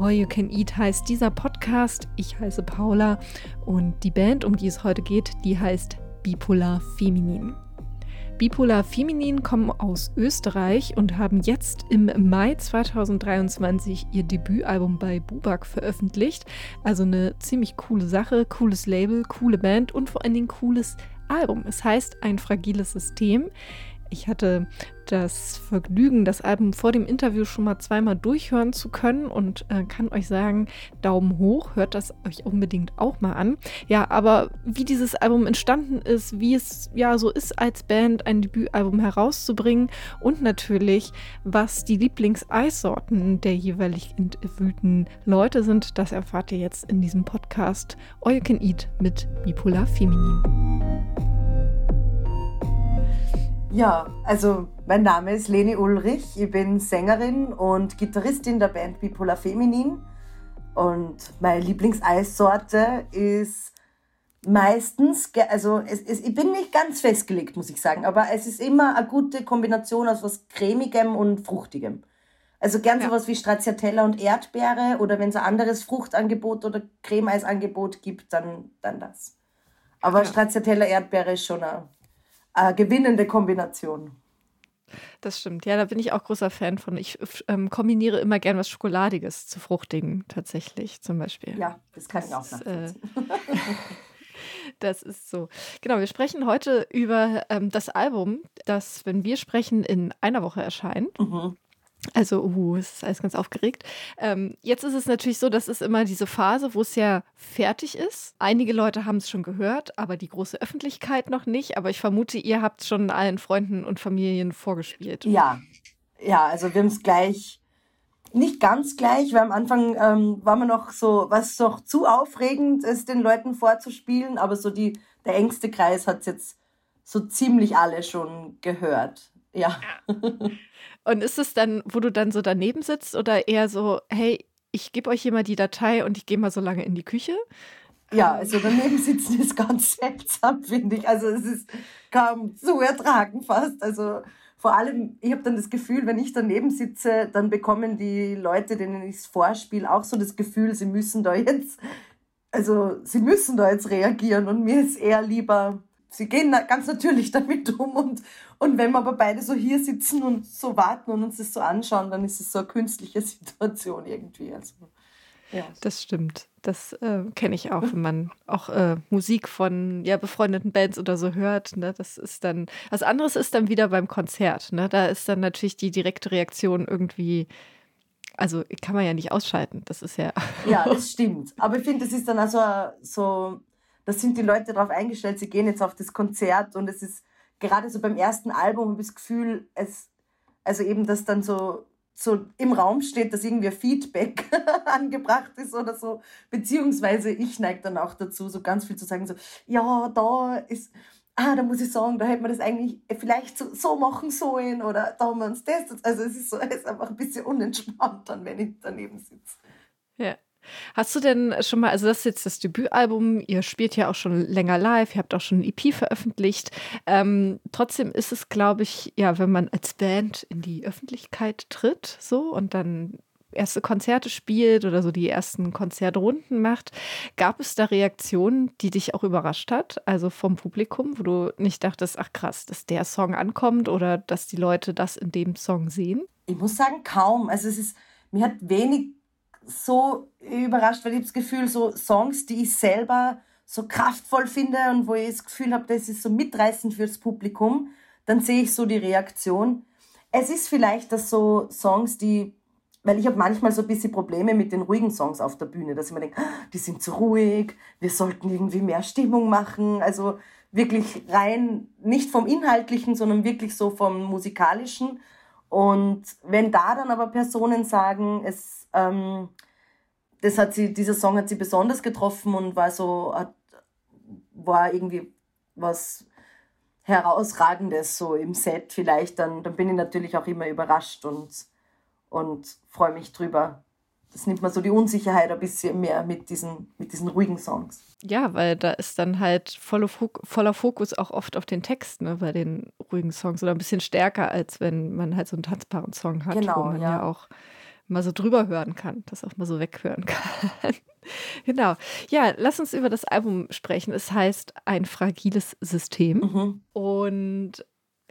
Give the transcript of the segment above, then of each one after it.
All You Can Eat heißt dieser Podcast. Ich heiße Paula und die Band, um die es heute geht, die heißt Bipolar Feminin. Bipolar Feminin kommen aus Österreich und haben jetzt im Mai 2023 ihr Debütalbum bei Bubak veröffentlicht. Also eine ziemlich coole Sache, cooles Label, coole Band und vor allen Dingen cooles Album. Es heißt ein fragiles System. Ich hatte das Vergnügen, das Album vor dem Interview schon mal zweimal durchhören zu können und äh, kann euch sagen, Daumen hoch, hört das euch unbedingt auch mal an. Ja, aber wie dieses Album entstanden ist, wie es ja so ist als Band ein Debütalbum herauszubringen und natürlich, was die Lieblingseissorten der jeweilig interviewten Leute sind, das erfahrt ihr jetzt in diesem Podcast All You Can Eat mit Bipolar Feminin. Ja, also mein Name ist Leni Ulrich. Ich bin Sängerin und Gitarristin der Band Bipolar Feminin. Und meine Lieblingseissorte ist meistens, also es, es, ich bin nicht ganz festgelegt, muss ich sagen, aber es ist immer eine gute Kombination aus was cremigem und fruchtigem. Also gern ja. sowas wie Stracciatella und Erdbeere oder wenn es ein anderes Fruchtangebot oder Cremeisangebot gibt, dann, dann das. Aber ja. Stracciatella Erdbeere ist schon ein äh, gewinnende Kombination. Das stimmt. Ja, da bin ich auch großer Fan von. Ich ähm, kombiniere immer gern was Schokoladiges zu Fruchtigen, tatsächlich, zum Beispiel. Ja, das kann ich auch äh, nachvollziehen. Äh, das ist so. Genau, wir sprechen heute über ähm, das Album, das, wenn wir sprechen, in einer Woche erscheint. Mhm. Also, uh, es ist alles ganz aufgeregt. Ähm, jetzt ist es natürlich so, dass es immer diese Phase, wo es ja fertig ist. Einige Leute haben es schon gehört, aber die große Öffentlichkeit noch nicht. Aber ich vermute, ihr habt es schon allen Freunden und Familien vorgespielt. Ja, ja, also wir haben es gleich, nicht ganz gleich, weil am Anfang ähm, war man noch so, was doch zu aufregend ist, den Leuten vorzuspielen, aber so die, der engste Kreis hat es jetzt so ziemlich alle schon gehört. Ja. ja. Und ist es dann, wo du dann so daneben sitzt oder eher so, hey, ich gebe euch hier mal die Datei und ich gehe mal so lange in die Küche? Ja, also daneben sitzen ist ganz seltsam, finde ich. Also es ist kaum zu ertragen fast. Also vor allem, ich habe dann das Gefühl, wenn ich daneben sitze, dann bekommen die Leute, denen ich es vorspiele, auch so das Gefühl, sie müssen da jetzt, also sie müssen da jetzt reagieren und mir ist eher lieber, sie gehen ganz natürlich damit um und, und wenn wir aber beide so hier sitzen und so warten und uns das so anschauen, dann ist es so eine künstliche Situation irgendwie. Also, ja. Das stimmt. Das äh, kenne ich auch, wenn man auch äh, Musik von ja, befreundeten Bands oder so hört. Ne? Das ist dann, was anderes ist dann wieder beim Konzert. Ne? Da ist dann natürlich die direkte Reaktion irgendwie, also kann man ja nicht ausschalten. Das ist ja. Ja, das stimmt. Aber ich finde, das ist dann also so da sind die Leute darauf eingestellt, sie gehen jetzt auf das Konzert und es ist gerade so beim ersten Album habe ich das Gefühl, es, also eben, dass dann so, so im Raum steht, dass irgendwie Feedback angebracht ist oder so, beziehungsweise ich neige dann auch dazu, so ganz viel zu sagen, so, ja, da ist, ah, da muss ich sagen, da hätte man das eigentlich vielleicht so, so machen sollen oder da haben wir uns das, also es ist so, es ist einfach ein bisschen unentspannt dann, wenn ich daneben sitze. Ja. Hast du denn schon mal, also das ist jetzt das Debütalbum, ihr spielt ja auch schon länger live, ihr habt auch schon ein EP veröffentlicht. Ähm, trotzdem ist es, glaube ich, ja, wenn man als Band in die Öffentlichkeit tritt, so und dann erste Konzerte spielt oder so die ersten Konzertrunden macht, gab es da Reaktionen, die dich auch überrascht hat? Also vom Publikum, wo du nicht dachtest, ach krass, dass der Song ankommt oder dass die Leute das in dem Song sehen? Ich muss sagen, kaum. Also es ist, mir hat wenig so überrascht, weil ich das Gefühl, so Songs, die ich selber so kraftvoll finde und wo ich das Gefühl habe, das ist so mitreißend fürs Publikum, dann sehe ich so die Reaktion. Es ist vielleicht, dass so Songs, die, weil ich habe manchmal so ein bisschen Probleme mit den ruhigen Songs auf der Bühne, dass ich mir denke, ah, die sind zu ruhig, wir sollten irgendwie mehr Stimmung machen, also wirklich rein, nicht vom Inhaltlichen, sondern wirklich so vom Musikalischen. Und wenn da dann aber Personen sagen, es ähm, das hat sie, dieser Song hat sie besonders getroffen und war so, hat, war irgendwie was herausragendes so im Set vielleicht, dann, dann bin ich natürlich auch immer überrascht und, und freue mich drüber. Das nimmt man so die Unsicherheit ein bisschen mehr mit diesen, mit diesen ruhigen Songs. Ja, weil da ist dann halt voller, voller Fokus auch oft auf den Text, ne, bei den ruhigen Songs oder ein bisschen stärker, als wenn man halt so einen tanzbaren Song hat, genau, wo man ja, ja auch mal so drüber hören kann, das auch mal so weghören kann. genau. Ja, lass uns über das Album sprechen. Es heißt Ein fragiles System. Mhm. Und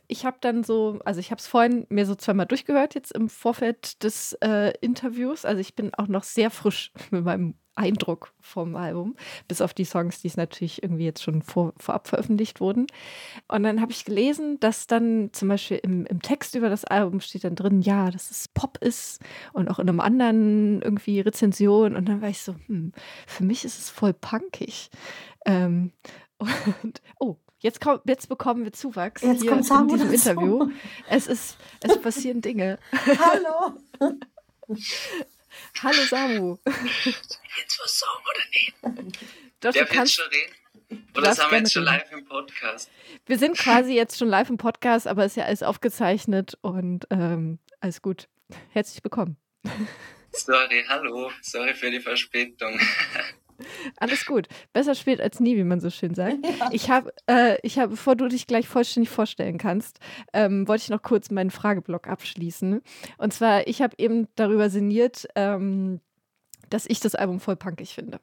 ich habe dann so, also ich habe es vorhin mir so zweimal durchgehört, jetzt im Vorfeld des äh, Interviews. Also ich bin auch noch sehr frisch mit meinem Eindruck vom Album, bis auf die Songs, die es natürlich irgendwie jetzt schon vor, vorab veröffentlicht wurden. Und dann habe ich gelesen, dass dann zum Beispiel im, im Text über das Album steht dann drin, ja, dass es Pop ist und auch in einem anderen irgendwie Rezension. Und dann war ich so, hm, für mich ist es voll punkig. Ähm, und, oh, Jetzt, komm, jetzt bekommen wir Zuwachs jetzt hier in diesem Interview. Es ist, es passieren Dinge. Hallo. Hallo Samu. Jetzt was sagen oder nicht? Doch, Darf kannst, jetzt schon reden? Oder sind wir jetzt schon live im Podcast? Wir sind quasi jetzt schon live im Podcast, aber es ist ja alles aufgezeichnet und ähm, alles gut. Herzlich willkommen. Sorry, hallo. Sorry für die Verspätung. Alles gut. Besser spät als nie, wie man so schön sagt. Ja. Ich habe, äh, ich hab, bevor du dich gleich vollständig vorstellen kannst, ähm, wollte ich noch kurz meinen Frageblock abschließen. Und zwar, ich habe eben darüber sinniert, ähm, dass ich das Album voll punkig finde.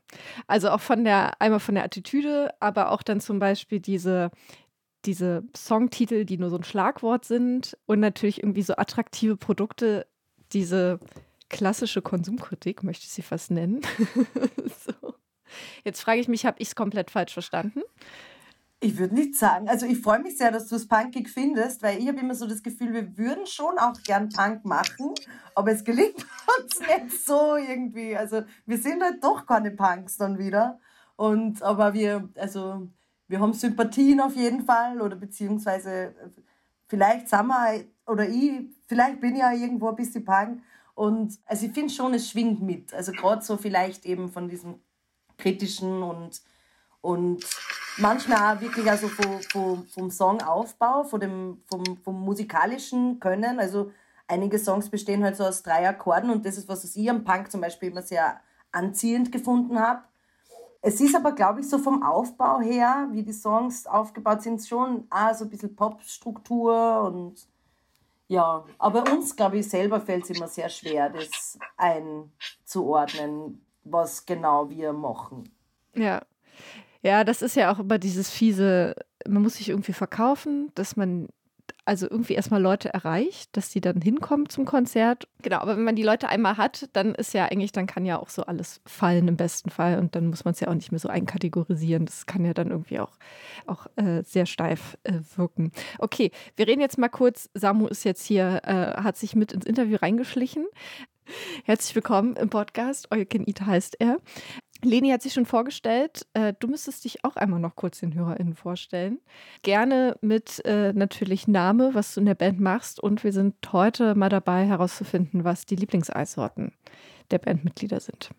Also auch von der, einmal von der Attitüde, aber auch dann zum Beispiel diese, diese Songtitel, die nur so ein Schlagwort sind und natürlich irgendwie so attraktive Produkte, diese klassische Konsumkritik, möchte ich sie fast nennen. so. Jetzt frage ich mich, habe ich es komplett falsch verstanden? Ich würde nicht sagen. Also ich freue mich sehr, dass du es punkig findest, weil ich habe immer so das Gefühl, wir würden schon auch gern Punk machen, aber es gelingt uns nicht so irgendwie. Also wir sind halt doch keine Punks dann wieder. Und aber wir, also wir haben Sympathien auf jeden Fall oder beziehungsweise vielleicht sind wir oder ich, vielleicht bin ich ja irgendwo ein bisschen Punk. Und also ich finde schon, es schwingt mit. Also gerade so vielleicht eben von diesem kritischen und, und manchmal wirklich also vom, vom, vom Songaufbau, von dem, vom, vom musikalischen Können. Also einige Songs bestehen halt so aus drei Akkorden und das ist, was ich am Punk zum Beispiel immer sehr anziehend gefunden habe. Es ist aber, glaube ich, so vom Aufbau her, wie die Songs aufgebaut sind, schon auch so ein bisschen Popstruktur und ja, aber uns, glaube ich, selber fällt es immer sehr schwer, das einzuordnen, was genau wir machen. Ja. Ja, das ist ja auch immer dieses fiese, man muss sich irgendwie verkaufen, dass man also irgendwie erstmal Leute erreicht, dass die dann hinkommen zum Konzert. Genau, aber wenn man die Leute einmal hat, dann ist ja eigentlich, dann kann ja auch so alles fallen im besten Fall und dann muss man es ja auch nicht mehr so einkategorisieren. Das kann ja dann irgendwie auch, auch äh, sehr steif äh, wirken. Okay, wir reden jetzt mal kurz. Samu ist jetzt hier, äh, hat sich mit ins Interview reingeschlichen. Herzlich willkommen im Podcast. Eugen Ita heißt er. Leni hat sich schon vorgestellt. Äh, du müsstest dich auch einmal noch kurz den HörerInnen vorstellen. Gerne mit äh, natürlich Name, was du in der Band machst. Und wir sind heute mal dabei herauszufinden, was die Lieblingseissorten der Bandmitglieder sind.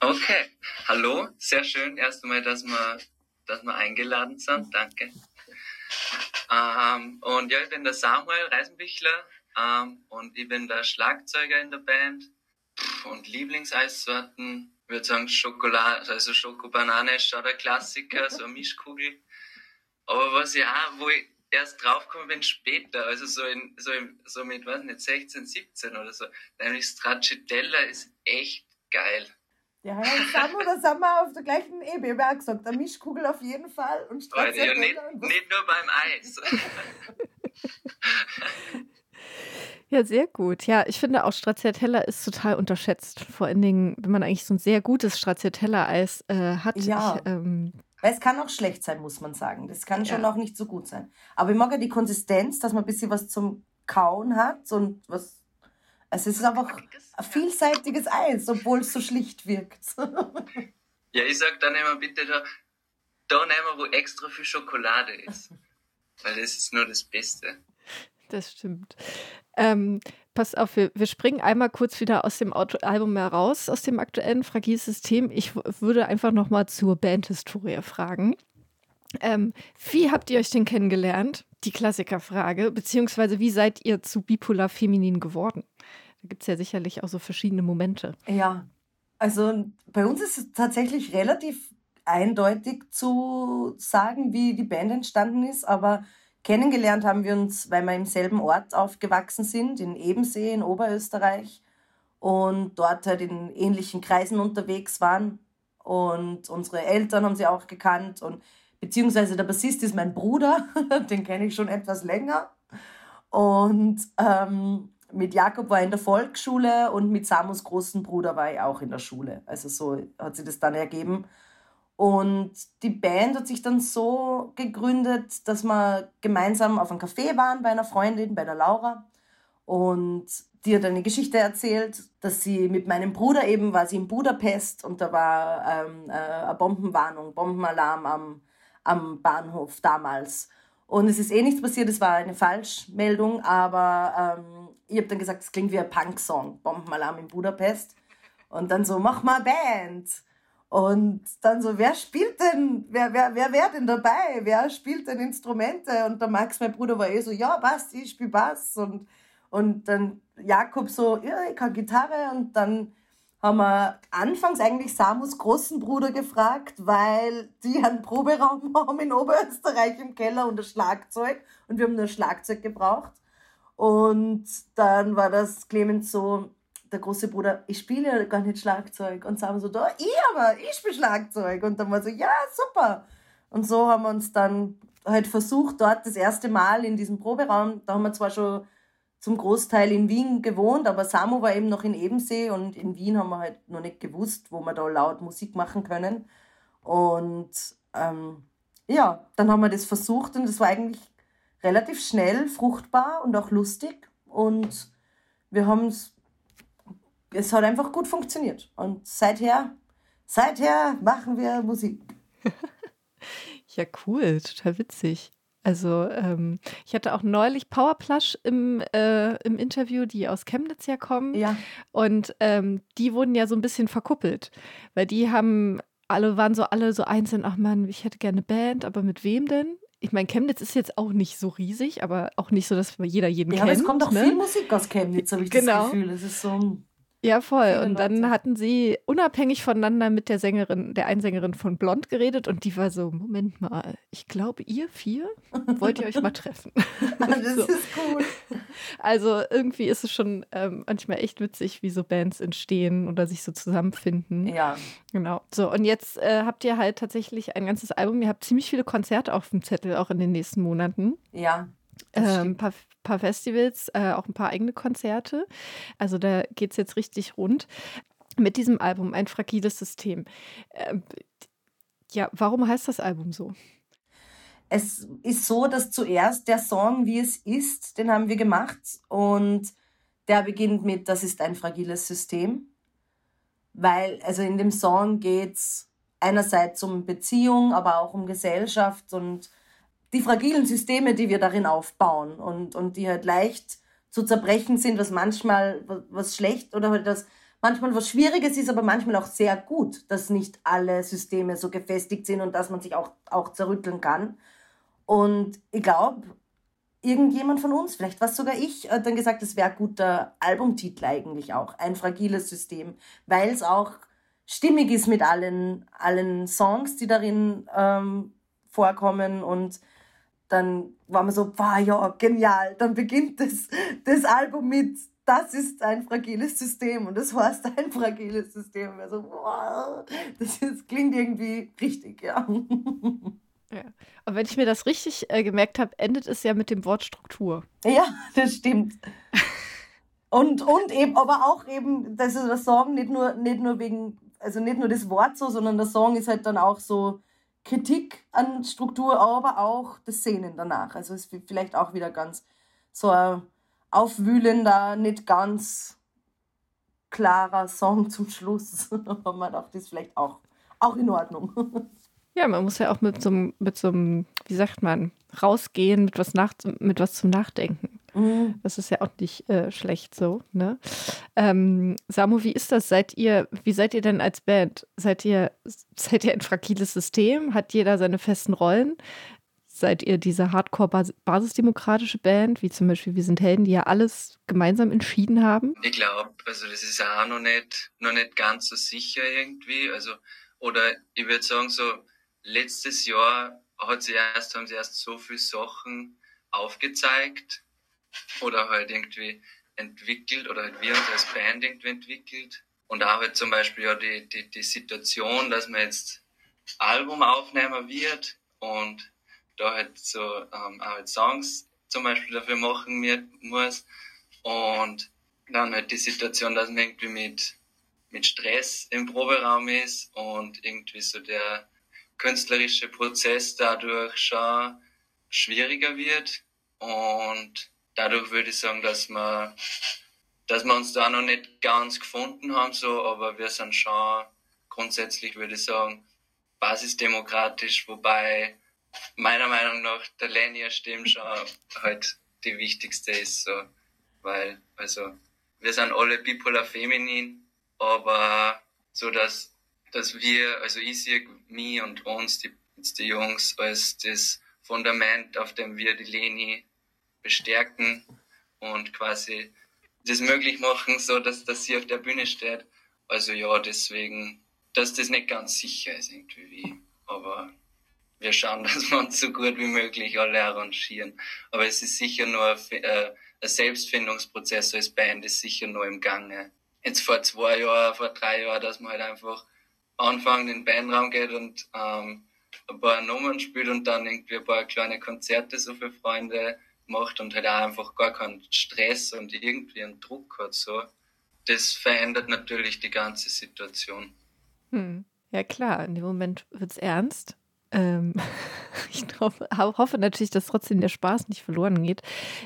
Okay, hallo, sehr schön. Erst einmal, dass wir, dass wir eingeladen sind. Danke. Ähm, und ja, ich bin der Samuel Reisenbichler ähm, und ich bin der Schlagzeuger in der Band. Und Lieblingseissorten, ich würde sagen Schokolade, also Schokobanane ist schon der Klassiker, so eine Mischkugel. Aber was ich auch, wo ich erst draufgekommen bin später, also so, in, so, in, so mit, weiß nicht, 16, 17 oder so, nämlich Stracciatella ist echt geil. Ja, Sam oder sind wir auf der gleichen Ebene, wer gesagt, eine Mischkugel auf jeden Fall und Stracciatella. Ja, nicht, nicht nur beim Eis. Ja, sehr gut. Ja, ich finde auch Stracciatella ist total unterschätzt. Vor allen Dingen, wenn man eigentlich so ein sehr gutes Stracciatella-Eis äh, hat. Ja. Ich, ähm, es kann auch schlecht sein, muss man sagen. Das kann schon ja. auch nicht so gut sein. Aber ich mag ja die Konsistenz, dass man ein bisschen was zum Kauen hat und was. Also es ist einfach ein vielseitiges Eis, obwohl es so schlicht wirkt. ja, ich sag dann immer bitte da, da nehmen wir, wo extra viel Schokolade ist. Weil das ist nur das Beste. Das stimmt. Ähm, pass auf, wir, wir, springen einmal kurz wieder aus dem Auto Album heraus, aus dem aktuellen Fragiles System. Ich würde einfach noch mal zur Bandhistorie fragen. Ähm, wie habt ihr euch denn kennengelernt? Die Klassikerfrage. Beziehungsweise wie seid ihr zu bipolar feminin geworden? Da gibt es ja sicherlich auch so verschiedene Momente. Ja, also bei uns ist es tatsächlich relativ eindeutig zu sagen, wie die Band entstanden ist, aber kennengelernt haben wir uns, weil wir im selben Ort aufgewachsen sind, in Ebensee in Oberösterreich und dort halt in ähnlichen Kreisen unterwegs waren. Und unsere Eltern haben sie auch gekannt und beziehungsweise der Bassist ist mein Bruder, den kenne ich schon etwas länger. Und ähm, mit Jakob war ich in der Volksschule und mit Samus großen Bruder war ich auch in der Schule. Also so hat sich das dann ergeben. Und die Band hat sich dann so gegründet, dass wir gemeinsam auf einem Café waren bei einer Freundin, bei der Laura. Und die hat eine Geschichte erzählt, dass sie mit meinem Bruder eben war sie in Budapest und da war ähm, äh, eine Bombenwarnung, Bombenalarm am, am Bahnhof damals. Und es ist eh nichts passiert, es war eine Falschmeldung, aber ähm, ich habe dann gesagt, es klingt wie ein Punk-Song, Bombenalarm in Budapest. Und dann so, mach mal Band. Und dann so, wer spielt denn, wer, wer, wer wäre denn dabei? Wer spielt denn Instrumente? Und der Max, mein Bruder, war eh so, ja, Bass, ich spiele Bass. Und, und dann Jakob so, ja, ich kann Gitarre. Und dann haben wir anfangs eigentlich Samus großen Bruder gefragt, weil die einen Proberaum haben in Oberösterreich im Keller und ein Schlagzeug und wir haben nur Schlagzeug gebraucht. Und dann war das Clemens so, der große Bruder, ich spiele ja gar nicht Schlagzeug. Und Samus so, da, ich aber, ich spiele Schlagzeug. Und dann war so, ja, super. Und so haben wir uns dann halt versucht, dort das erste Mal in diesem Proberaum, da haben wir zwar schon zum Großteil in Wien gewohnt, aber Samu war eben noch in Ebensee und in Wien haben wir halt noch nicht gewusst, wo wir da laut Musik machen können. Und ähm, ja, dann haben wir das versucht und das war eigentlich relativ schnell, fruchtbar und auch lustig. Und wir haben es, es hat einfach gut funktioniert. Und seither, seither machen wir Musik. ja, cool, total witzig. Also ähm, ich hatte auch neulich Powerplush im, äh, im Interview, die aus Chemnitz ja kommen. Ja. Und ähm, die wurden ja so ein bisschen verkuppelt, weil die haben alle waren so alle so einzeln, ach man, ich hätte gerne Band, aber mit wem denn? Ich meine, Chemnitz ist jetzt auch nicht so riesig, aber auch nicht so, dass jeder jeden ja, kennt. Ja, aber es kommt auch ne? viel Musik aus Chemnitz, habe ich genau. das Gefühl. Es ist so ja, voll. Und dann hatten sie unabhängig voneinander mit der Sängerin, der Einsängerin von Blond geredet und die war so, Moment mal, ich glaube, ihr vier wollt ihr euch mal treffen. das so. ist cool. Also irgendwie ist es schon ähm, manchmal echt witzig, wie so Bands entstehen oder sich so zusammenfinden. Ja. Genau. So, und jetzt äh, habt ihr halt tatsächlich ein ganzes Album. Ihr habt ziemlich viele Konzerte auf dem Zettel, auch in den nächsten Monaten. Ja. Ein ähm, paar, paar, Festivals, äh, auch ein paar eigene Konzerte. Also da geht es jetzt richtig rund. Mit diesem Album, ein fragiles System. Äh, ja, warum heißt das Album so? Es ist so, dass zuerst der Song, wie es ist, den haben wir gemacht und der beginnt mit, das ist ein fragiles System. Weil, also in dem Song geht es einerseits um Beziehung, aber auch um Gesellschaft und die fragilen Systeme, die wir darin aufbauen und, und die halt leicht zu zerbrechen sind, was manchmal was schlecht oder halt das manchmal was Schwieriges ist, aber manchmal auch sehr gut, dass nicht alle Systeme so gefestigt sind und dass man sich auch, auch zerrütteln kann. Und ich glaube, irgendjemand von uns, vielleicht war es sogar ich, hat dann gesagt, das wäre ein guter Albumtitel eigentlich auch, ein fragiles System, weil es auch stimmig ist mit allen, allen Songs, die darin ähm, vorkommen und dann war man so, wow, ja, genial. Dann beginnt das, das Album mit, das ist ein fragiles System und das heißt ein fragiles System. Und so, wow, das ist, klingt irgendwie richtig, ja. Ja. Und wenn ich mir das richtig äh, gemerkt habe, endet es ja mit dem Wort Struktur. Ja, das stimmt. und, und eben, aber auch eben, das ist der Song nicht nur, nicht nur wegen, also nicht nur das Wort so, sondern der Song ist halt dann auch so, Kritik an Struktur, aber auch das Szenen danach. Also es ist vielleicht auch wieder ganz so ein aufwühlender, nicht ganz klarer Song zum Schluss. Aber man dachte, das ist vielleicht auch, auch in Ordnung. Ja, man muss ja auch mit so, mit einem, wie sagt man, rausgehen, mit was, nach, mit was zum Nachdenken. Mhm. Das ist ja auch nicht äh, schlecht so. Ne? Ähm, Samu, wie ist das? Seid ihr, wie seid ihr denn als Band? Seid ihr, seid ihr ein fragiles System? Hat jeder seine festen Rollen? Seid ihr diese Hardcore-basisdemokratische Band, wie zum Beispiel Wir sind Helden, die ja alles gemeinsam entschieden haben? Ich glaube, also das ist ja auch noch nicht, noch nicht ganz so sicher irgendwie. Also, oder ich würde sagen, so letztes Jahr hat sie erst, haben sie erst so viele Sachen aufgezeigt oder halt irgendwie entwickelt oder halt wir uns als Band irgendwie entwickelt. Und auch halt zum Beispiel ja die, die, die Situation, dass man jetzt Album aufnehmen wird und da halt so ähm, auch halt Songs zum Beispiel dafür machen muss. Und dann halt die Situation, dass man irgendwie mit, mit Stress im Proberaum ist und irgendwie so der künstlerische Prozess dadurch schon schwieriger wird. Und dadurch würde ich sagen, dass wir, dass wir uns da noch nicht ganz gefunden haben, so, aber wir sind schon grundsätzlich, würde ich sagen, basisdemokratisch, wobei meiner Meinung nach der Lennia-Stimme schon halt die wichtigste ist, so, weil, also, wir sind alle bipolar feminin, aber so, dass, dass wir, also ich sehe mich und uns, die, die Jungs, als das Fundament, auf dem wir die Leni bestärken und quasi das möglich machen, so dass, dass sie auf der Bühne steht. Also ja, deswegen, dass das nicht ganz sicher ist irgendwie, aber wir schauen, dass wir uns so gut wie möglich alle arrangieren. Aber es ist sicher nur äh, ein Selbstfindungsprozess als Band ist sicher nur im Gange. Jetzt vor zwei Jahren, vor drei Jahren, dass man halt einfach anfangen in den Bandraum geht und ähm, ein paar Nummern spielt und dann irgendwie ein paar kleine Konzerte so für Freunde macht und halt auch einfach gar keinen Stress und irgendwie einen Druck hat. So. Das verändert natürlich die ganze Situation. Hm. Ja klar, in dem Moment wird es ernst ähm, ich hoffe, natürlich, dass trotzdem der Spaß nicht verloren geht.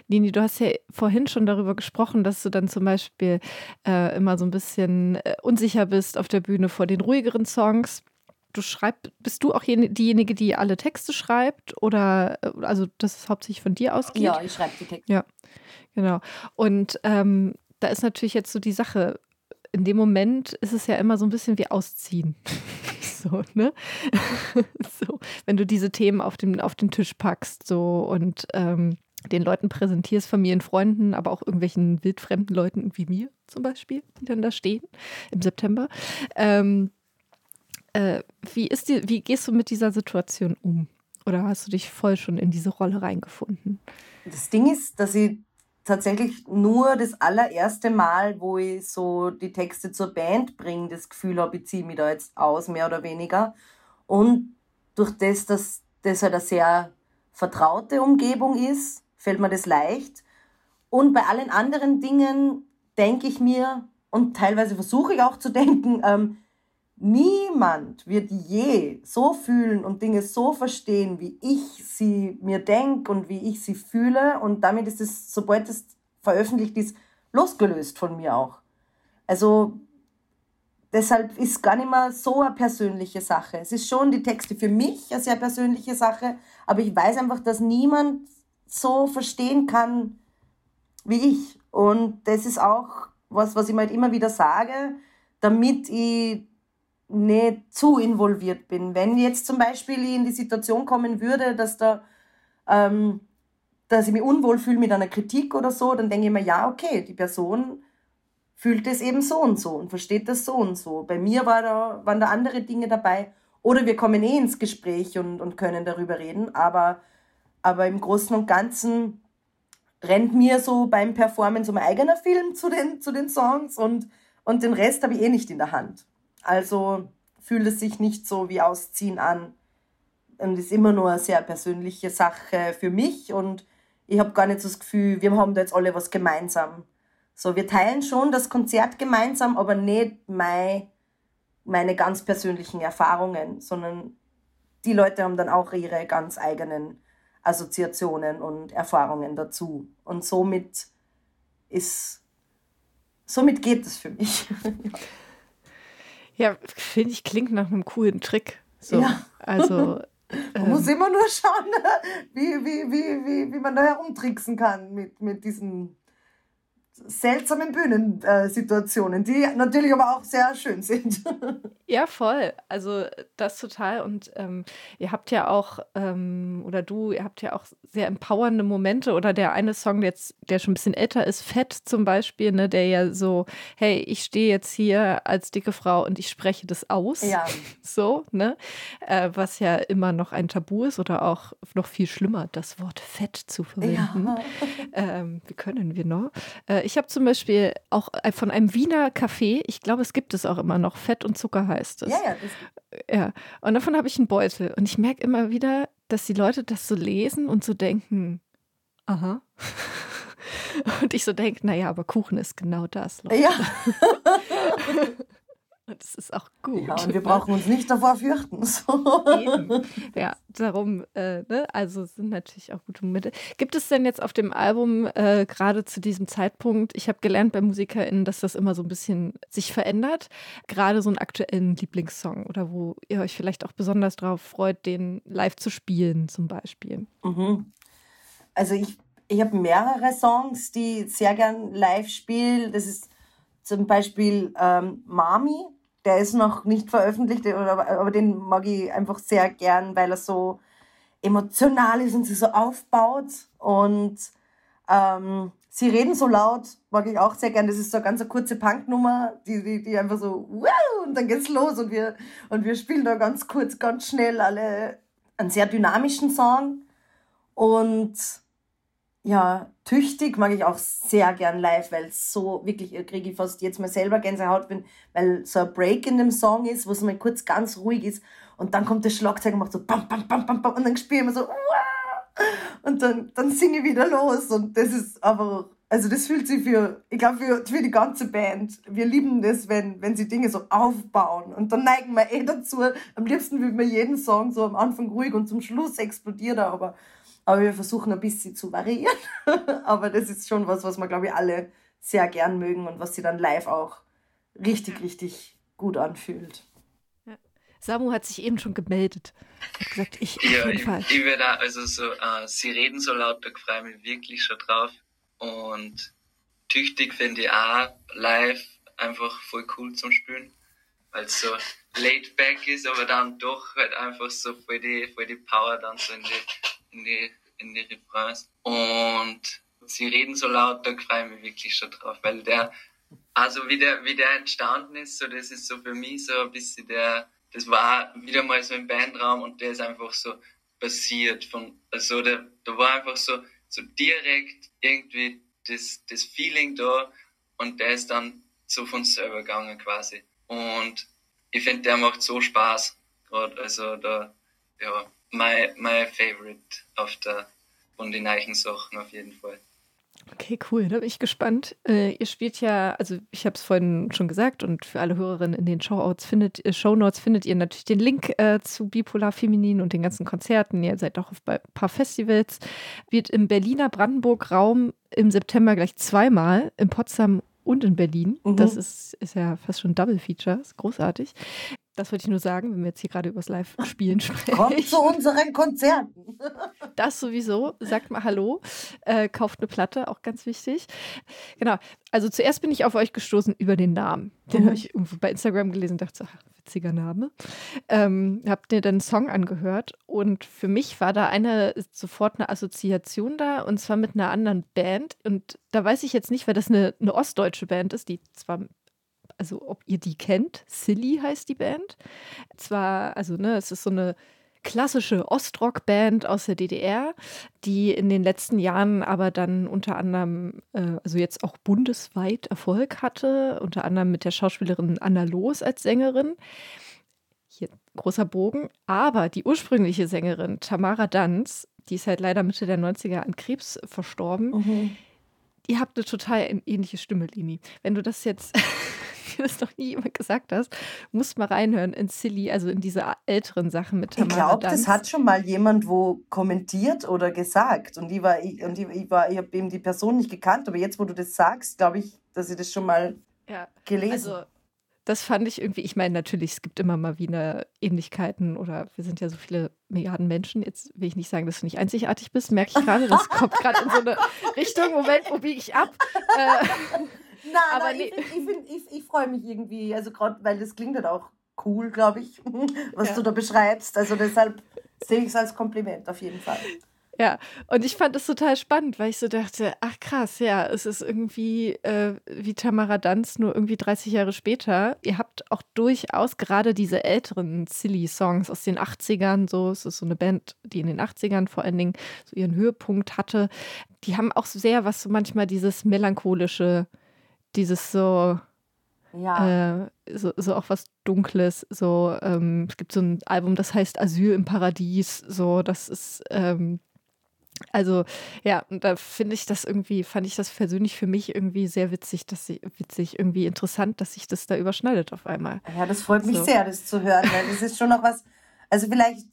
Nini, du hast ja vorhin schon darüber gesprochen, dass du dann zum Beispiel äh, immer so ein bisschen äh, unsicher bist auf der Bühne vor den ruhigeren Songs. Du schreibst, bist du auch diejenige, die alle Texte schreibt? Oder äh, also das ist hauptsächlich von dir ausgeht? Ja, ich schreibe die Texte. Ja, genau. Und ähm, da ist natürlich jetzt so die Sache, in dem Moment ist es ja immer so ein bisschen wie Ausziehen. so, ne? so, wenn du diese Themen auf den, auf den Tisch packst, so und ähm, den Leuten präsentierst, Familien, Freunden, aber auch irgendwelchen wildfremden Leuten wie mir zum Beispiel, die dann da stehen im September. Ähm, äh, wie, ist die, wie gehst du mit dieser Situation um? Oder hast du dich voll schon in diese Rolle reingefunden? Das Ding ist, dass ich tatsächlich nur das allererste Mal, wo ich so die Texte zur Band bringe, das Gefühl habe, ich ziehe mich da jetzt aus, mehr oder weniger. Und durch das, dass das halt eine sehr vertraute Umgebung ist, fällt mir das leicht. Und bei allen anderen Dingen denke ich mir, und teilweise versuche ich auch zu denken, ähm, Niemand wird je so fühlen und Dinge so verstehen, wie ich sie mir denke und wie ich sie fühle. Und damit ist es, sobald es veröffentlicht ist, losgelöst von mir auch. Also deshalb ist gar nicht mehr so eine persönliche Sache. Es ist schon die Texte für mich eine sehr persönliche Sache, aber ich weiß einfach, dass niemand so verstehen kann wie ich. Und das ist auch was, was ich mir halt immer wieder sage, damit ich nicht zu involviert bin. Wenn jetzt zum Beispiel ich in die Situation kommen würde, dass da ähm, dass ich mich unwohl fühle mit einer Kritik oder so, dann denke ich mir, ja, okay, die Person fühlt es eben so und so und versteht das so und so. Bei mir war da, waren da andere Dinge dabei. Oder wir kommen eh ins Gespräch und, und können darüber reden. Aber, aber im Großen und Ganzen rennt mir so beim Performen so mein eigener Film zu den, zu den Songs und, und den Rest habe ich eh nicht in der Hand. Also fühlt es sich nicht so wie Ausziehen an. Und ist immer nur eine sehr persönliche Sache für mich und ich habe gar nicht so das Gefühl, wir haben da jetzt alle was gemeinsam. So, wir teilen schon das Konzert gemeinsam, aber nicht mein, meine ganz persönlichen Erfahrungen, sondern die Leute haben dann auch ihre ganz eigenen Assoziationen und Erfahrungen dazu. Und somit ist, somit geht es für mich. Ja, finde ich, klingt nach einem coolen Trick. So, ja. Also. Man ähm, muss immer nur schauen, wie, wie, wie, wie, wie man da herumtricksen kann mit, mit diesen seltsamen Bühnensituationen, die natürlich aber auch sehr schön sind. Ja, voll. Also das total. Und ähm, ihr habt ja auch, ähm, oder du, ihr habt ja auch sehr empowernde Momente. Oder der eine Song, der jetzt, der schon ein bisschen älter ist, Fett zum Beispiel, ne, der ja so, hey, ich stehe jetzt hier als dicke Frau und ich spreche das aus. Ja. So, ne? Äh, was ja immer noch ein Tabu ist oder auch noch viel schlimmer, das Wort Fett zu verwenden. Ja. Ähm, wie können wir noch? Äh, ich habe zum Beispiel auch von einem Wiener Café, ich glaube, es gibt es auch immer noch, Fett und Zucker heißt es. Ja, ja. ja. Und davon habe ich einen Beutel. Und ich merke immer wieder, dass die Leute das so lesen und so denken, aha. Und ich so denke, naja, aber Kuchen ist genau das. Leute. Ja. Das ist auch gut. Ja, und wir brauchen uns nicht davor fürchten. So. Ja, darum, äh, ne? also sind natürlich auch gute Momente. Gibt es denn jetzt auf dem Album äh, gerade zu diesem Zeitpunkt, ich habe gelernt bei MusikerInnen, dass das immer so ein bisschen sich verändert, gerade so einen aktuellen Lieblingssong oder wo ihr euch vielleicht auch besonders darauf freut, den live zu spielen zum Beispiel? Mhm. Also ich, ich habe mehrere Songs, die sehr gern live spiele. Das ist zum Beispiel ähm, Mami, der ist noch nicht veröffentlicht, aber, den mag ich einfach sehr gern, weil er so emotional ist und sich so aufbaut. Und ähm, sie reden so laut, mag ich auch sehr gern. Das ist so eine ganz kurze Punknummer, die, die, die einfach so, wow, und dann geht's los und wir, und wir spielen da ganz kurz, ganz schnell alle einen sehr dynamischen Song. Und ja, tüchtig mag ich auch sehr gern live, weil so wirklich, äh, kriege ich fast jetzt mal selber Gänsehaut bin, weil so ein Break in dem Song ist, wo es mal kurz ganz ruhig ist und dann kommt das Schlagzeug und macht so bam, bam, bam, bam, bam und dann spielen wir so Uah! und dann, dann singe ich wieder los und das ist einfach, also das fühlt sich für, ich glaube für, für die ganze Band, wir lieben das, wenn, wenn sie Dinge so aufbauen und dann neigen wir eh dazu, am liebsten will man jeden Song so am Anfang ruhig und zum Schluss explodiert er, aber aber wir versuchen ein bisschen zu variieren. Aber das ist schon was, was wir, glaube ich, alle sehr gern mögen und was sie dann live auch richtig, richtig gut anfühlt. Samu hat sich eben schon gemeldet. Hat gesagt, ich auf ja, jeden ich, Fall. Ich werde da, also so, äh, sie reden so laut, da freue ich mich wirklich schon drauf. Und tüchtig finde ich auch live einfach voll cool zum Spielen. Weil es so laid back ist, aber dann doch halt einfach so voll die, voll die Power dann so in die in die, in die Refrains. Und sie reden so laut, da freue ich mich wirklich schon drauf, weil der, also wie der, wie der entstanden ist, so, das ist so für mich so ein bisschen der, das war wieder mal so im Bandraum und der ist einfach so passiert von, also der, da war einfach so, so direkt irgendwie das, das Feeling da und der ist dann so von selber gegangen quasi. Und ich finde, der macht so Spaß. Gerade, also da, ja, my, my favorite auf der, von den neuen Sachen auf jeden Fall. Okay, cool. Da bin ich gespannt. Äh, ihr spielt ja, also ich habe es vorhin schon gesagt und für alle Hörerinnen in den Shownotes findet, äh, Shownotes findet ihr natürlich den Link äh, zu Bipolar Feminin und den ganzen Konzerten. Ihr seid auch auf ein paar Festivals. Wird im Berliner Brandenburg-Raum im September gleich zweimal, in Potsdam und in Berlin. Mhm. Das ist, ist ja fast schon Double Feature, ist großartig. Das wollte ich nur sagen, wenn wir jetzt hier gerade übers Live-Spielen sprechen. Kommt zu unseren Konzerten. Das sowieso. Sagt mal Hallo. Äh, kauft eine Platte, auch ganz wichtig. Genau. Also zuerst bin ich auf euch gestoßen über den Namen. Den mhm. habe ich irgendwo bei Instagram gelesen und dachte, ach, witziger Name. Ähm, habt ihr dann einen Song angehört und für mich war da eine sofort eine Assoziation da und zwar mit einer anderen Band. Und da weiß ich jetzt nicht, weil das eine, eine ostdeutsche Band ist, die zwar also ob ihr die kennt. Silly heißt die Band. Zwar, also ne, es ist so eine klassische Ostrock-Band aus der DDR, die in den letzten Jahren aber dann unter anderem, äh, also jetzt auch bundesweit Erfolg hatte, unter anderem mit der Schauspielerin Anna Loos als Sängerin. Hier großer Bogen. Aber die ursprüngliche Sängerin Tamara Danz, die ist halt leider Mitte der 90er an Krebs verstorben. Mhm. Ihr habt eine total ähnliche Stimme, Lini. Wenn du das jetzt dir das noch nie jemand gesagt hast, musst mal reinhören in Silly, also in diese älteren Sachen mit Tamara Ich glaube, das hat schon mal jemand wo kommentiert oder gesagt. Und ich war, ich, und ich, ich war, ich habe eben die Person nicht gekannt, aber jetzt, wo du das sagst, glaube ich, dass ich das schon mal ja, gelesen also das fand ich irgendwie, ich meine, natürlich, es gibt immer mal wieder Ähnlichkeiten oder wir sind ja so viele Milliarden Menschen. Jetzt will ich nicht sagen, dass du nicht einzigartig bist, merke ich gerade. Das kommt gerade in so eine Richtung. Moment, wo biege ich ab? Äh, nein, aber nein, nee. ich, ich, ich, ich freue mich irgendwie, also gerade, weil das klingt halt auch cool, glaube ich, was ja. du da beschreibst. Also deshalb sehe ich es als Kompliment auf jeden Fall. Ja, und ich fand es total spannend, weil ich so dachte, ach krass, ja, es ist irgendwie äh, wie Tamara Danz, nur irgendwie 30 Jahre später. Ihr habt auch durchaus gerade diese älteren Silly-Songs aus den 80ern, so, es ist so eine Band, die in den 80ern vor allen Dingen so ihren Höhepunkt hatte. Die haben auch sehr was so manchmal dieses melancholische, dieses so, ja. Äh, so, so auch was Dunkles. So, ähm, es gibt so ein Album, das heißt Asyl im Paradies. So, das ist ähm, also ja, und da finde ich das irgendwie, fand ich das persönlich für mich irgendwie sehr witzig, dass sie witzig, irgendwie interessant, dass sich das da überschneidet auf einmal. Ja, das freut mich so. sehr, das zu hören, weil das ist schon noch was, also vielleicht,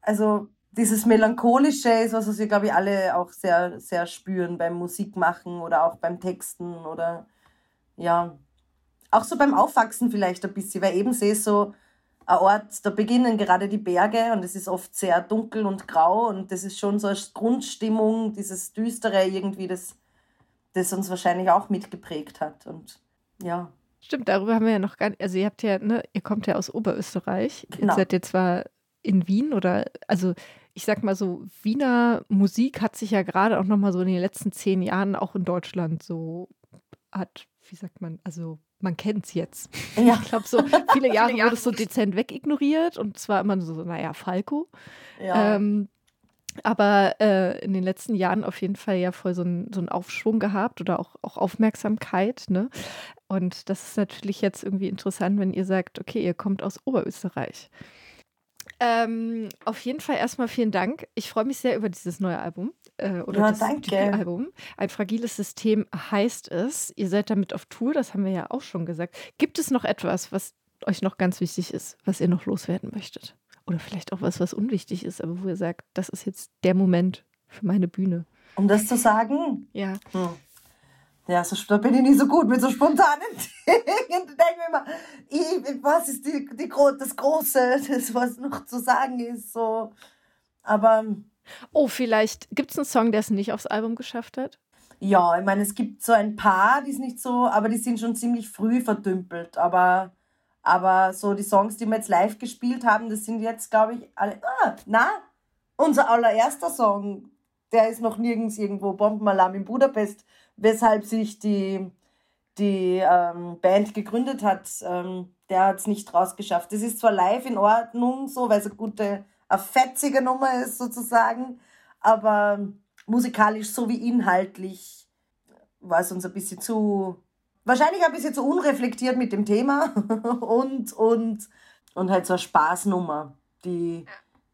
also dieses Melancholische ist was, was wir, glaube ich, alle auch sehr, sehr spüren beim Musikmachen oder auch beim Texten oder ja, auch so beim Aufwachsen vielleicht ein bisschen, weil eben sehe so, ein Ort, da beginnen gerade die Berge und es ist oft sehr dunkel und grau und das ist schon so eine Grundstimmung, dieses Düstere irgendwie, das, das uns wahrscheinlich auch mitgeprägt hat und ja. Stimmt, darüber haben wir ja noch gar nicht, also ihr habt ja, ne, ihr kommt ja aus Oberösterreich, genau. ihr seid jetzt zwar in Wien oder, also ich sag mal so, Wiener Musik hat sich ja gerade auch nochmal so in den letzten zehn Jahren auch in Deutschland so, hat, wie sagt man, also man kennt es jetzt. Ja. Ich glaube, so viele Jahre wurde es so dezent wegignoriert und zwar immer so, naja, Falco. Ja. Ähm, aber äh, in den letzten Jahren auf jeden Fall ja voll so einen so Aufschwung gehabt oder auch, auch Aufmerksamkeit. Ne? Und das ist natürlich jetzt irgendwie interessant, wenn ihr sagt, okay, ihr kommt aus Oberösterreich. Ähm, auf jeden Fall erstmal vielen Dank. Ich freue mich sehr über dieses neue Album. Äh, oder ja, das danke. Album. Ein fragiles System heißt es. Ihr seid damit auf Tour, das haben wir ja auch schon gesagt. Gibt es noch etwas, was euch noch ganz wichtig ist, was ihr noch loswerden möchtet? Oder vielleicht auch was, was unwichtig ist, aber wo ihr sagt, das ist jetzt der Moment für meine Bühne. Um das zu sagen? Ja. Hm. Ja, so, da bin ich nicht so gut mit so spontanen Dingen. Da denke ich immer, was ist die, die, das Große, das was noch zu sagen ist. So. Aber. Oh, vielleicht gibt es einen Song, der es nicht aufs Album geschafft hat? Ja, ich meine, es gibt so ein paar, die es nicht so, aber die sind schon ziemlich früh verdümpelt. Aber, aber so die Songs, die wir jetzt live gespielt haben, das sind jetzt, glaube ich, alle. Ah, na, unser allererster Song, der ist noch nirgends irgendwo Bombenalarm in Budapest weshalb sich die, die ähm, Band gegründet hat, ähm, der hat es nicht rausgeschafft. Das ist zwar live in Ordnung, so, weil es eine gute, eine fetzige Nummer ist sozusagen, aber musikalisch sowie inhaltlich war es uns ein bisschen zu, wahrscheinlich ein bisschen zu unreflektiert mit dem Thema und, und, und halt so eine Spaßnummer, die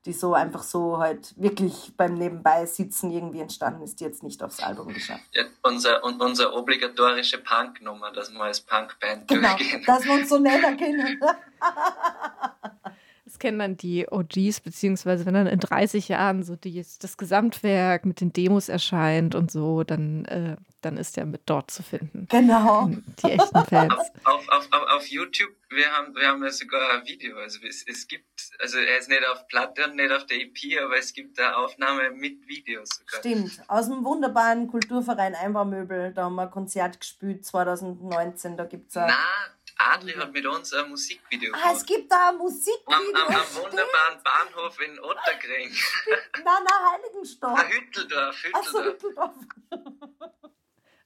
die so einfach so halt wirklich beim Nebenbei sitzen irgendwie entstanden ist, die jetzt nicht aufs Album geschafft. Ja, unser, und unsere obligatorische Punk-Nummer, dass wir als Punkband genau, durchgehen. dass wir uns so nennen können. Das kennen dann die OGs, beziehungsweise wenn dann in 30 Jahren so die, das Gesamtwerk mit den Demos erscheint und so, dann, äh, dann ist der mit dort zu finden. Genau. Die echten Fans. Auf, auf, auf, auf YouTube, wir haben, wir haben ja sogar ein Video. Also es, es gibt, also er ist nicht auf Platte und nicht auf der EP, aber es gibt da Aufnahme mit Videos sogar. Stimmt. Aus dem wunderbaren Kulturverein Einbaumöbel, da haben wir ein Konzert gespielt 2019, da gibt es ein. Adri hat mit uns ein Musikvideo gemacht. Ah, es gibt da ein Musikvideo. Am, am, am wunderbaren Bahnhof in Otterkring. Nein, nein, Heiligenstadt. Ah, Hütteldorf, Hütteldorf. Ach so, Hütteldorf.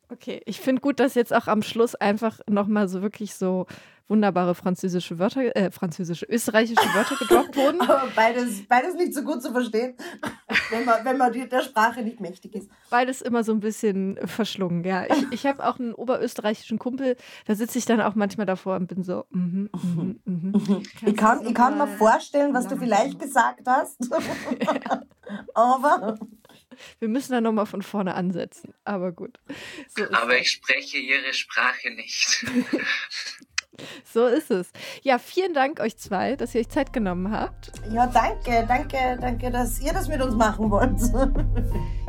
Okay, ich finde gut, dass jetzt auch am Schluss einfach nochmal so wirklich so wunderbare französische Wörter, äh, französische, österreichische Wörter gedroppt wurden. Aber beides, beides nicht so gut zu verstehen, wenn man, wenn man der Sprache nicht mächtig ist. Beides immer so ein bisschen verschlungen, ja. Ich, ich habe auch einen oberösterreichischen Kumpel, da sitze ich dann auch manchmal davor und bin so, mm -hmm, mm -hmm. Ich kann, ich kann mir vorstellen, was du vielleicht gesagt hast. Aber wir müssen da nochmal von vorne ansetzen. Aber gut. So Aber ich spreche ihre Sprache nicht. So ist es. Ja, vielen Dank euch zwei, dass ihr euch Zeit genommen habt. Ja, danke, danke, danke, dass ihr das mit uns machen wollt.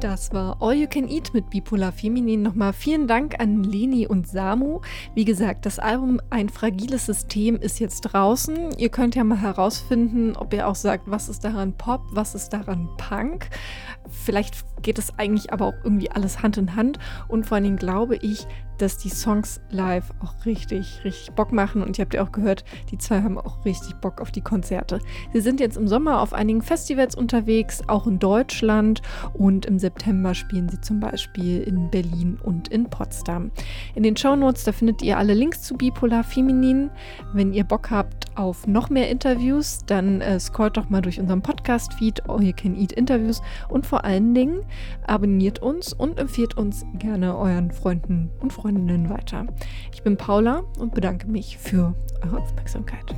Das war All You Can Eat mit Bipolar Feminin. Nochmal vielen Dank an Leni und Samu. Wie gesagt, das Album Ein fragiles System ist jetzt draußen. Ihr könnt ja mal herausfinden, ob ihr auch sagt, was ist daran Pop, was ist daran Punk. Vielleicht geht es eigentlich aber auch irgendwie alles Hand in Hand. Und vor allen Dingen glaube ich, dass die Songs live auch richtig, richtig Bock machen. Und ihr habt ja auch gehört, die zwei haben auch richtig Bock auf die Konzerte. Sie sind jetzt im Sommer auf einigen Festivals unterwegs, auch in Deutschland. Und im September spielen sie zum Beispiel in Berlin und in Potsdam. In den Shownotes, da findet ihr alle Links zu Bipolar Feminin. Wenn ihr Bock habt auf noch mehr Interviews, dann äh, scrollt doch mal durch unseren Podcast-Feed All You Can Eat Interviews und vor allen Dingen abonniert uns und empfiehlt uns gerne euren Freunden und Freundinnen weiter. Ich bin Paula und bedanke mich für eure Aufmerksamkeit.